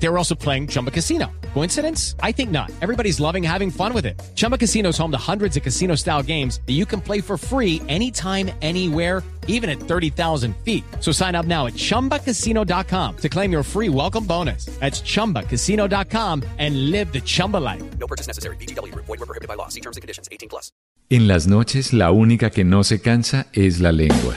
They were also playing Chumba Casino. Coincidence? I think not. Everybody's loving having fun with it. Chumba Casino is home to hundreds of casino style games that you can play for free anytime, anywhere, even at 30,000 feet. So sign up now at chumbacasino.com to claim your free welcome bonus. That's chumbacasino.com and live the Chumba life. No purchase necessary. VGW. Void were prohibited by law. See terms and conditions. 18 plus. En las noches, la única que no se cansa es la lengua.